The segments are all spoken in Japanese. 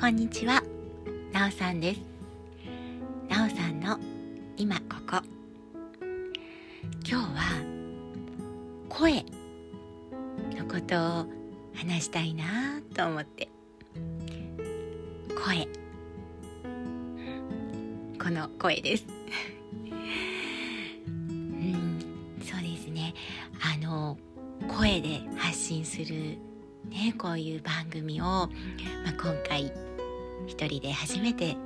こんにちは、なおさんです。なおさんの今ここ。今日は声のことを話したいなと思って。声。この声です。うん、そうですね。あの声で発信するね、こういう番組を、まあ、今回一人で初めて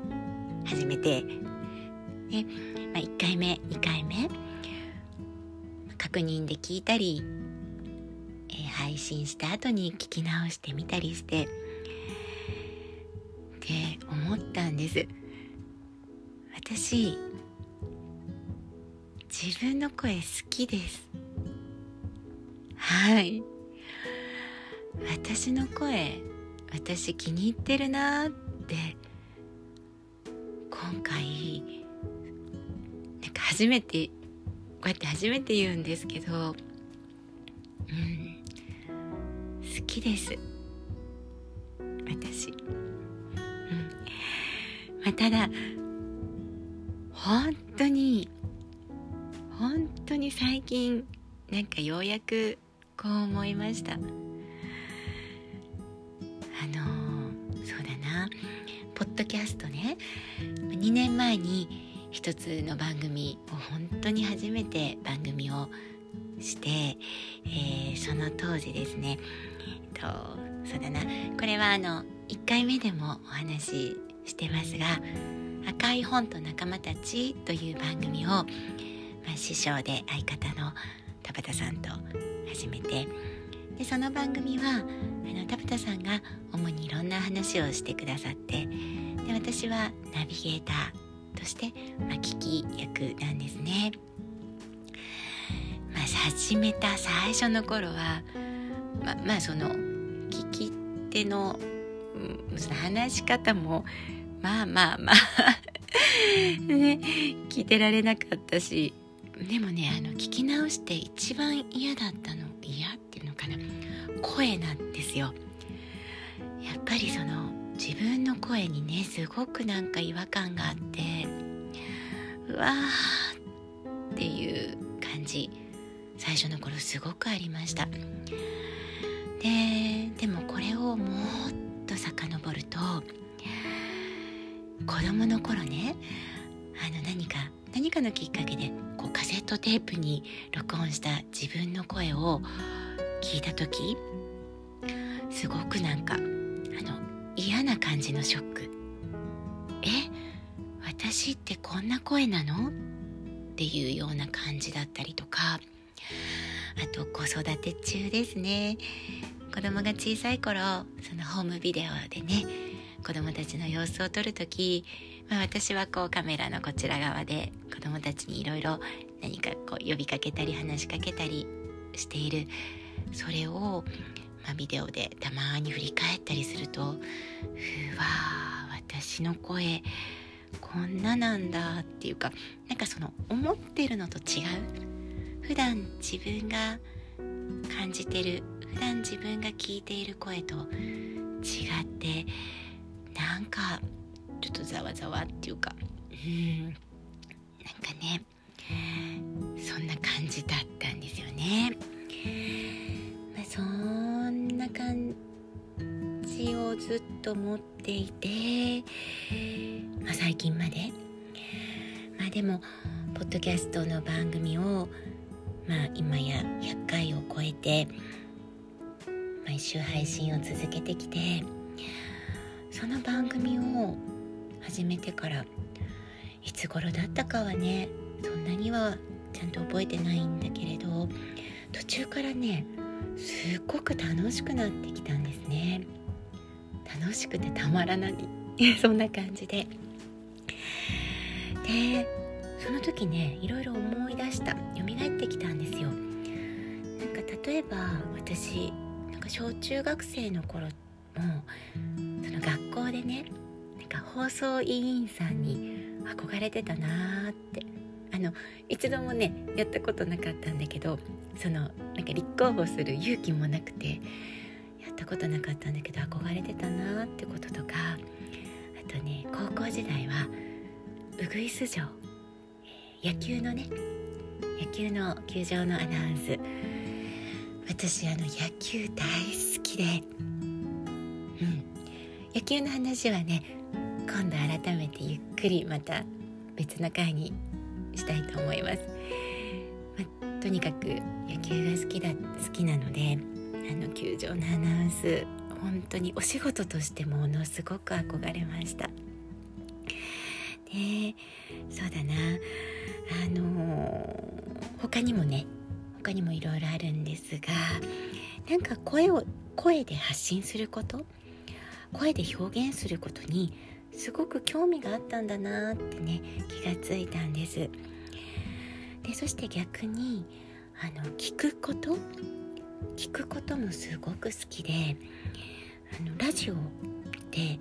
始めて、ねまあ、1回目2回目確認で聞いたり、えー、配信した後に聞き直してみたりしてって思ったんです。私自分の声好きです。はい。私の声私気に入ってるなって今回なんか初めてこうやって初めて言うんですけどうん好きです。私、うん。まあ、ただ本当に本当に最近なんかようやくこう思いました。ポッドキャストね。2年前に一つの番組を本当に初めて番組をして、えー、その当時ですね、えっと、そうだな。これはあの1回目でもお話ししてますが「赤い本と仲間たち」という番組を、まあ、師匠で相方の田畑さんと始めてでその番組はあの田畑さんが主にいろんな話をしてくださってで私はナビゲーターとして、まあ、聞き役なんですね。まあ、始めた最初の頃はままあその聞き手の、うん、その話し方もまあまあまあね聞いてられなかったしでもねあの聞き直して一番嫌だったの嫌っていうのかな声なんですよ。やっぱりその自分の声にねすごくなんか違和感があってうわーっていう感じ。最初の頃すごくありました。ででもこれをもっと遡ると子供の頃ねあの何か何かのきっかけでこうカセットテープに録音した自分の声を聞いた時すごくなんかあの嫌な感じのショック。え私ってこんな声なの？っていうような感じだったりとか。あと子育て中ですね。子供が小さい頃そのホームビデオでね子供たちの様子を撮る時、まあ、私はこうカメラのこちら側で子供たちにいろいろ何かこう呼びかけたり話しかけたりしているそれを、まあ、ビデオでたまに振り返ったりするとうわ私の声こんななんだっていうかなんかその思ってるのと違う普段自分が感じてる普段自分が聞いている声と違ってなんかちょっとざわざわっていうかうんなんかねそんな感じだったんですよね。そんな感じをずっと持っていて、まあ、最近まで。まあでもポッドキャストの番組をまあ今や100回を超えて毎週配信を続けてきてその番組を始めてからいつ頃だったかはねそんなにはちゃんと覚えてないんだけれど途中からねすっごく楽しくなってきたんですね。楽しくてたまらない。そんな感じで。でその時ねいろいろ思い出した。蘇ってきたんですよ。なんか例えば私なんか小中学生の頃もその学校でねなんか放送委員さんに憧れてたなーってあの一度もねやったことなかったんだけどそのなんか立候補する勇気もなくてやったことなかったんだけど憧れてたなってこととかあとね高校時代はウグイス城野球のね野球の球場のアナウンス。私あの野球大好きでうん。野球の話はね今度改めてゆっくりまた別の回にしたいと思います、まとにかく野球が好きだ好きなのであの球場のアナウンス本当にお仕事としてものすごく憧れました。でそうだな。あのー、他にもね他にもいろいろあるんですがなんか声を声で発信すること声で表現することにすごく興味があったんだなってね気がついたんです。でそして逆にあの聞くこと？聞くこともすごく好きであのラジオで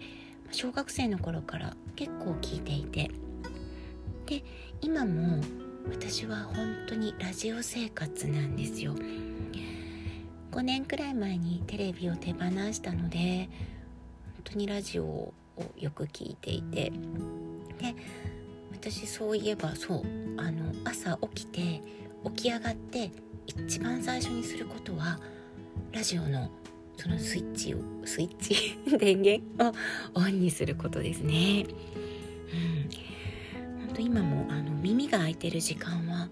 小学生の頃から結構聞いていて。で今も私は本当にラジオ生活なんですよ。5年くらい前にテレビを手放したので本当にラジオををよく聞いていて。で私そういえばそうあの朝起きて起き上がって一番最初にすることはラジオのそのスイッチをスイッチ？電源？をオンにすることですね。うん、本当今もあの耳が開いてる時間は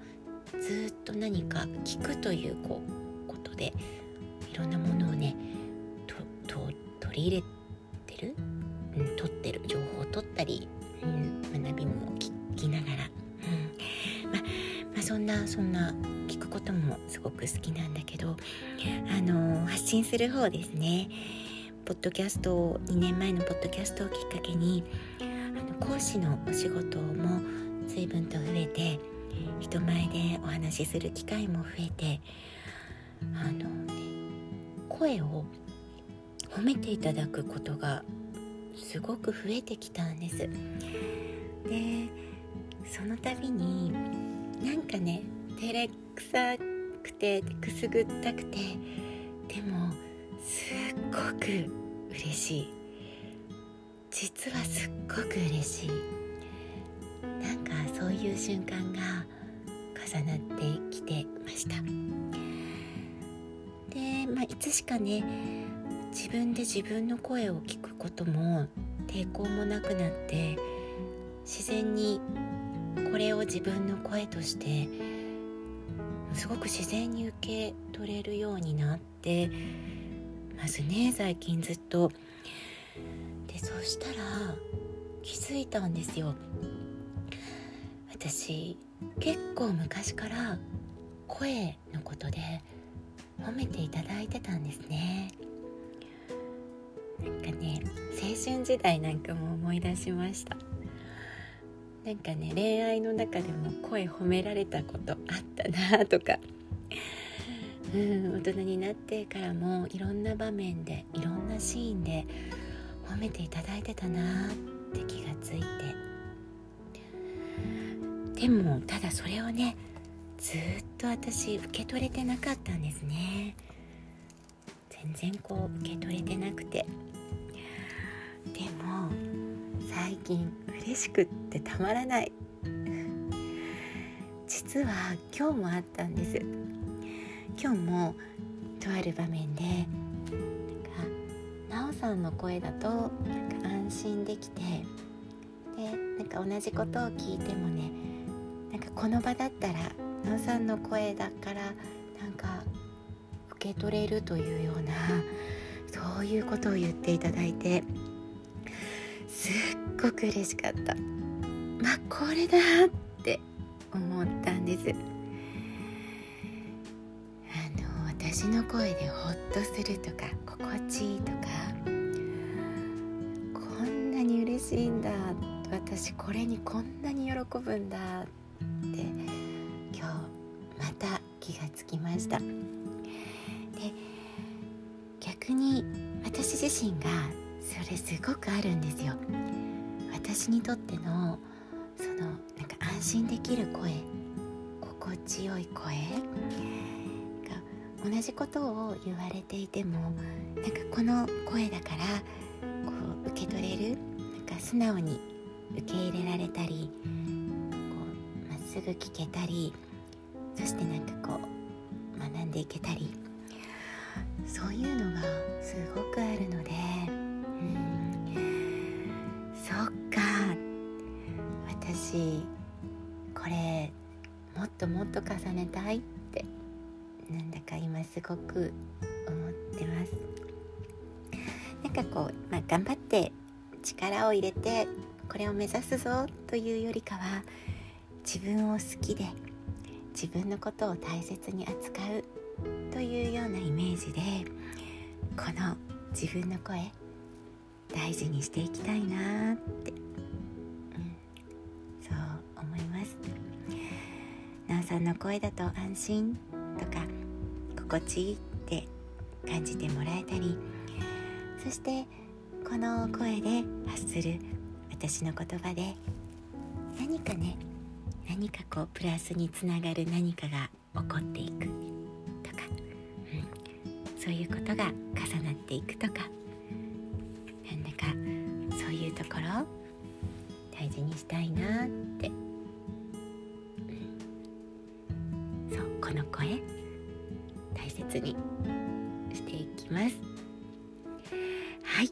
ずっと何か聞くというこうことでいろんなものをね取り入れてすごく好きなんだけど、あの発信する方ですね。ポッドキャストを2年前のポッドキャストをきっかけにあの講師のお仕事も随分と増えて人前でお話しする機会も増えてあの、ね、声を褒めていただくことがすごく増えてきたんです。でその度になんかね照れくさくてくすぐったくてでもすっごく嬉しい。実はすっごく嬉しい。なんかそういう瞬間が重なってきてました。で、まあ、いつしかね自分で自分の声を聞くことも抵抗もなくなって自然にこれを自分の声としてすごく自然に受け取れるようになってますね最近ずっと。でそしたら気づいたんですよ。私結構昔から声のことで褒めていただいてたんですね。なんかね青春時代なんかも思い出しました。なんかね恋愛の中でも声褒められたことあったなとか。うん大人になってからもいろんな場面でいろんなシーンで褒めていただいてたなって気がついて。でもただそれをねずっと私受け取れてなかったんですね。全然こう受け取れてなくて。でも最近嬉しくってたまらない。実は今日もあったんです。今日もとある場面でなおさんの声だとなんか安心できてでなんか同じことを聞いてもねなんかこの場だったらなおさんの声だからなんか受け取れるというようなそういうことを言っていただいてごく嬉しかった。まあこれだって思ったんです。あの私の声でホッとするとか心地いいとかこんなに嬉しいんだ。私これにこんなに喜ぶんだって今日また気がつきました。で逆に私自身がそれすごくあるんですよ。私にとってのそのなんか安心できる声心地よい声同じことを言われていてもなんかこの声だからこう受け取れるなんか素直に受け入れられたりこうまっすぐ聞けたりそしてなんかこう学んでいけたり。そういうのがすごくあるのたいってなんだか今すごく思ってます。なんかこう、まあ、頑張って力を入れてこれを目指すぞというよりかは自分を好きで自分のことを大切に扱うというようなイメージでこの自分の声大事にしていきたいなって、さんの声だと安心とか心地いいって感じてもらえたりそしてこの声で発する私の言葉で何かね何かこうプラスにつながる何かが起こっていくとか、うん、そういうことが重なっていくとかなんだかそういうところ大事にしたいなって、この声大切にしていきます。はい。